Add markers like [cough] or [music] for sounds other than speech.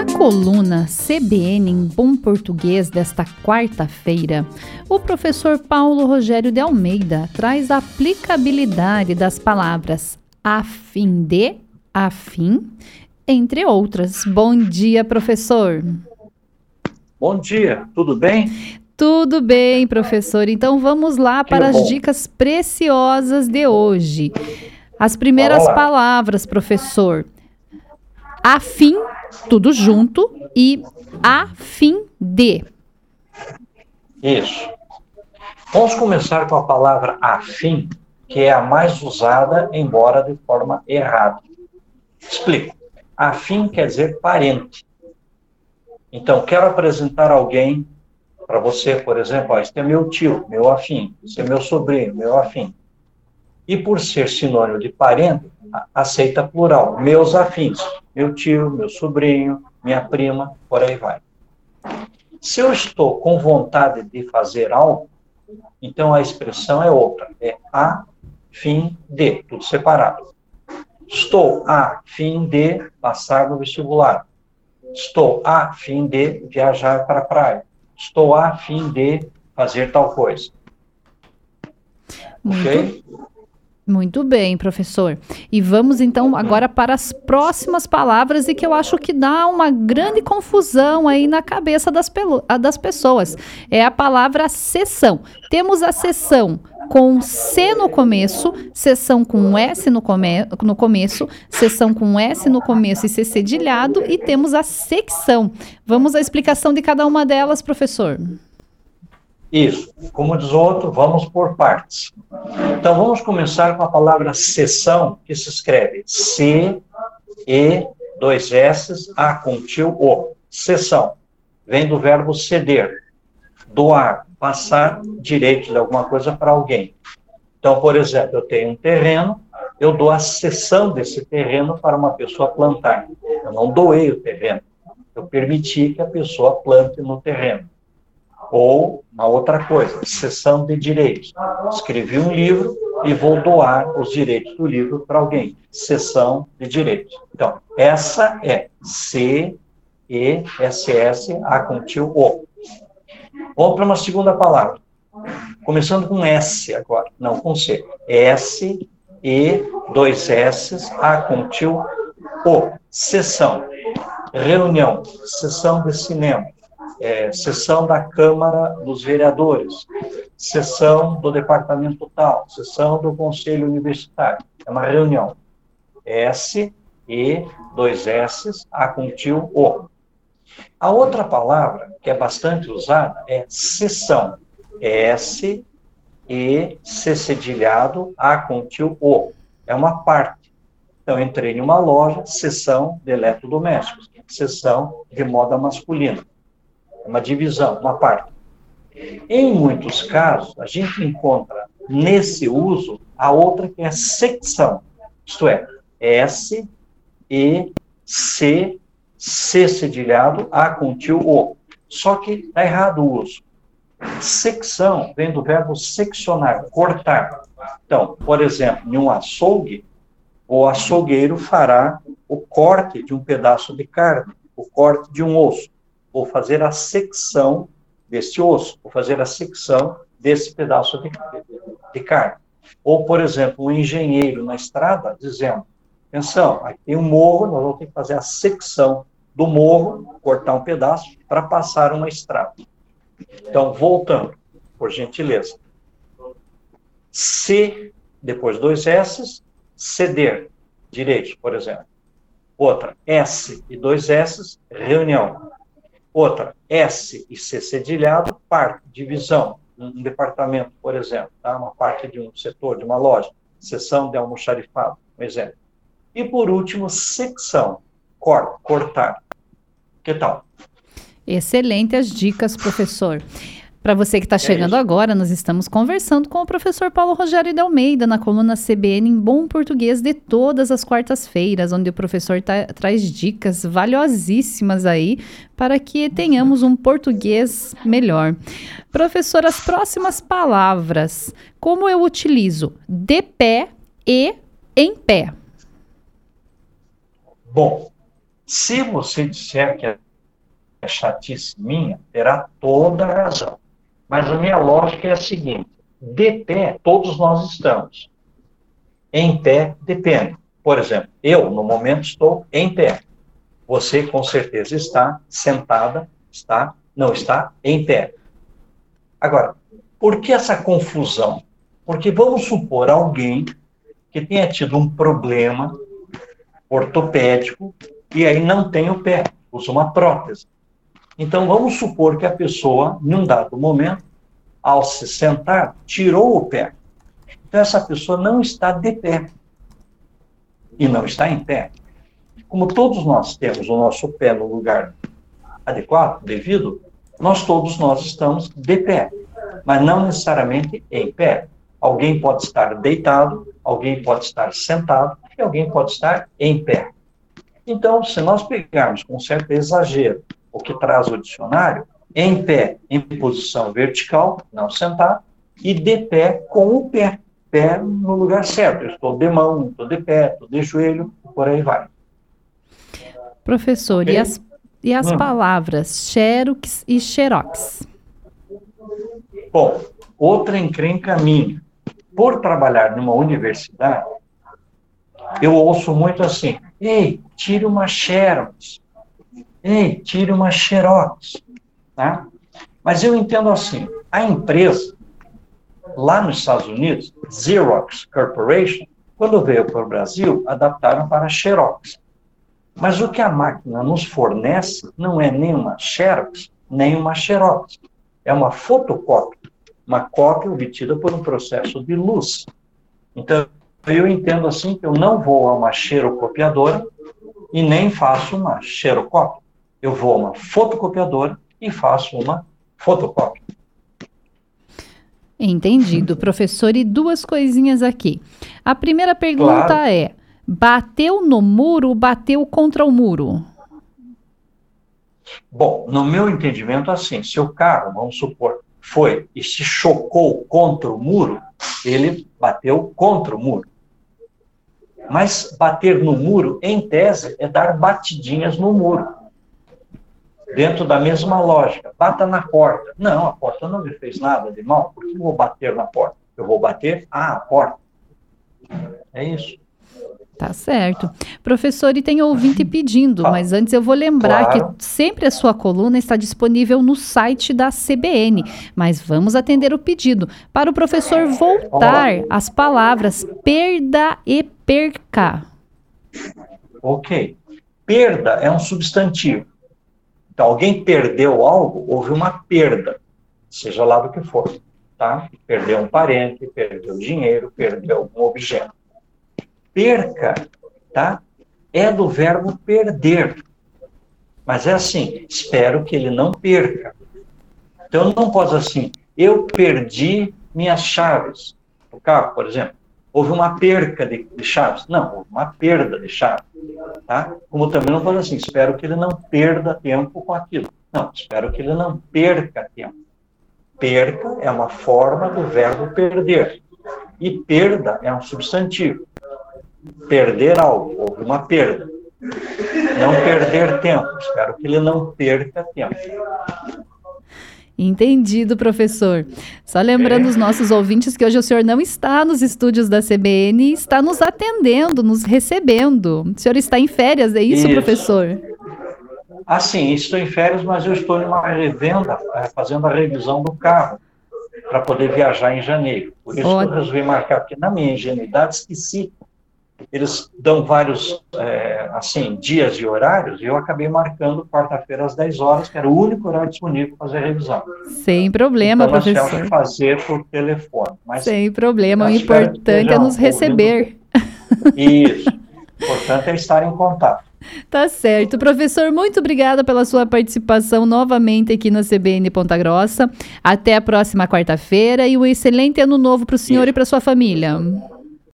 Na coluna CBN em Bom Português desta quarta-feira, o professor Paulo Rogério de Almeida traz a aplicabilidade das palavras a fim de, a fim, entre outras. Bom dia, professor. Bom dia, tudo bem? Tudo bem, professor. Então vamos lá para as dicas preciosas de hoje. As primeiras palavras, professor. A fim, tudo junto, e a fim de. Isso. Vamos começar com a palavra afim, que é a mais usada, embora de forma errada. Explico. Afim quer dizer parente. Então, quero apresentar alguém para você, por exemplo, ó, este é meu tio, meu afim, esse é meu sobrinho, meu afim. E por ser sinônimo de parente, aceita plural, meus afins, meu tio, meu sobrinho, minha prima, por aí vai. Se eu estou com vontade de fazer algo, então a expressão é outra, é a fim de, tudo separado. Estou a fim de passar no vestibular. Estou a fim de viajar para a praia estou a fim de fazer tal coisa. Muito, ok? Muito bem, professor. E vamos então agora para as próximas palavras e que eu acho que dá uma grande confusão aí na cabeça das, das pessoas. É a palavra sessão. Temos a sessão com C no começo, sessão com S no, come no começo, sessão com S no começo e C cedilhado, e temos a secção. Vamos à explicação de cada uma delas, professor. Isso. Como diz outro, vamos por partes. Então, vamos começar com a palavra sessão, que se escreve C, E, dois S, A com tio, O. Sessão. Vem do verbo ceder, doar, passar direito de alguma coisa para alguém. Então, por exemplo, eu tenho um terreno, eu dou a cessão desse terreno para uma pessoa plantar. Eu não doei o terreno, eu permiti que a pessoa plante no terreno. Ou uma outra coisa, cessão de direitos. Escrevi um livro e vou doar os direitos do livro para alguém. Cessão de direitos. Então, essa é C, E, S, S, A com tio, O. Vamos para uma segunda palavra. Começando com S agora, não com C. S, E, dois S, A com tio, O. Sessão. Reunião. Sessão de cinema. É, sessão da Câmara dos Vereadores. Sessão do departamento tal. Sessão do Conselho Universitário. É uma reunião. S, E, dois S, A com tio, O. A outra palavra que é bastante usada é sessão. É S, E, C cedilhado, A com tio, O. É uma parte. Então, entrei em uma loja, sessão de eletrodomésticos, sessão de moda masculina. Uma divisão, uma parte. Em muitos casos, a gente encontra nesse uso a outra que é secção, isto é, S, E, C C cedilhado, A com tio, O. Só que está errado o uso. Secção vem do verbo seccionar, cortar. Então, por exemplo, em um açougue, o açougueiro fará o corte de um pedaço de carne, o corte de um osso. Vou fazer a secção desse osso, vou fazer a secção desse pedaço de, de carne. Ou, por exemplo, um engenheiro na estrada dizendo: atenção, aqui tem um morro, nós vamos ter que fazer a secção do morro, cortar um pedaço, para passar uma estrada. Então, voltando, por gentileza. Se, depois dois S, ceder, direito, por exemplo. Outra, S e dois S, reunião. Outra, S e C cedilhado, parte, divisão. Um departamento, por exemplo, tá? uma parte de um setor, de uma loja. Seção de almoxarifado, um exemplo. E, por último, secção, corta, cortar. Que tal? Excelente as dicas, professor. Para você que está é chegando isso. agora, nós estamos conversando com o professor Paulo Rogério de Almeida na coluna CBN em Bom Português de todas as quartas-feiras, onde o professor tá, traz dicas valiosíssimas aí para que tenhamos um português melhor. Professor, as próximas palavras, como eu utilizo de pé e em pé? Bom, Se você disser que é chatice minha, terá toda a razão. Mas a minha lógica é a seguinte: de pé, todos nós estamos. Em pé, depende. Por exemplo, eu, no momento, estou em pé. Você, com certeza, está sentada, está, não está em pé. Agora, por que essa confusão? Porque vamos supor alguém que tenha tido um problema ortopédico e aí não tem o pé, usa uma prótese. Então, vamos supor que a pessoa, num dado momento, ao se sentar, tirou o pé. Então, essa pessoa não está de pé e não está em pé. Como todos nós temos o nosso pé no lugar adequado, devido, nós todos nós estamos de pé, mas não necessariamente em pé. Alguém pode estar deitado, alguém pode estar sentado e alguém pode estar em pé. Então, se nós pegarmos com certo exagero o que traz o dicionário, em pé, em posição vertical, não sentar, e de pé com o pé, pé no lugar certo. Eu estou de mão, estou de pé, estou de joelho, por aí vai. Professor, okay? e as, e as hum. palavras xerox e xerox? Bom, outra encrenca minha. Por trabalhar numa universidade, eu ouço muito assim, ei, tire uma xerox, Ei, tire uma xerox. Tá? Mas eu entendo assim: a empresa, lá nos Estados Unidos, Xerox Corporation, quando veio para o Brasil, adaptaram para Xerox. Mas o que a máquina nos fornece não é nem uma Xerox, nem uma Xerox. É uma fotocópia, uma cópia obtida por um processo de luz. Então, eu entendo assim que eu não vou a uma xerocopiadora e nem faço uma xerocópia eu vou a uma fotocopiadora e faço uma fotocópia. Entendido, professor. E duas coisinhas aqui. A primeira pergunta claro. é: bateu no muro ou bateu contra o muro? Bom, no meu entendimento, assim, se o carro, vamos supor, foi e se chocou contra o muro, ele bateu contra o muro. Mas bater no muro, em tese, é dar batidinhas no muro dentro da mesma lógica. Bata na porta. Não, a porta não me fez nada de mal. Por que eu vou bater na porta? Eu vou bater a porta. É isso. Tá certo. Professor, e tem ouvinte pedindo, ah, mas antes eu vou lembrar claro. que sempre a sua coluna está disponível no site da CBN. Mas vamos atender o pedido. Para o professor voltar às palavras perda e perca. Ok. Perda é um substantivo. Então, alguém perdeu algo, houve uma perda, seja lá do que for. Tá? Perdeu um parente, perdeu dinheiro, perdeu algum objeto. Perca, tá? É do verbo perder. Mas é assim, espero que ele não perca. Então, não posso assim, eu perdi minhas chaves do carro, por exemplo. Houve uma perca de, de chaves. Não, houve uma perda de chaves. Tá? Como também não falo assim, espero que ele não perda tempo com aquilo. Não, espero que ele não perca tempo. Perca é uma forma do verbo perder. E perda é um substantivo. Perder algo, houve uma perda. Não perder tempo, espero que ele não perca tempo. Entendido, professor. Só lembrando os nossos ouvintes que hoje o senhor não está nos estúdios da CBN, está nos atendendo, nos recebendo. O senhor está em férias, é isso, isso. professor? Ah, sim, estou em férias, mas eu estou em uma revenda, eh, fazendo a revisão do carro, para poder viajar em janeiro. Por isso Ótimo. eu resolvi marcar aqui na minha ingenuidade, esqueci eles dão vários, é, assim, dias e horários, e eu acabei marcando quarta-feira às 10 horas, que era o único horário disponível para fazer a revisão. Sem problema, então, professor. fazer por telefone. Mas, Sem problema, o importante é nos receber. Isso. O importante é estar em contato. [laughs] Tá certo. Professor, muito obrigada pela sua participação novamente aqui na CBN Ponta Grossa. Até a próxima quarta-feira e um excelente ano novo para o senhor Isso. e para sua família.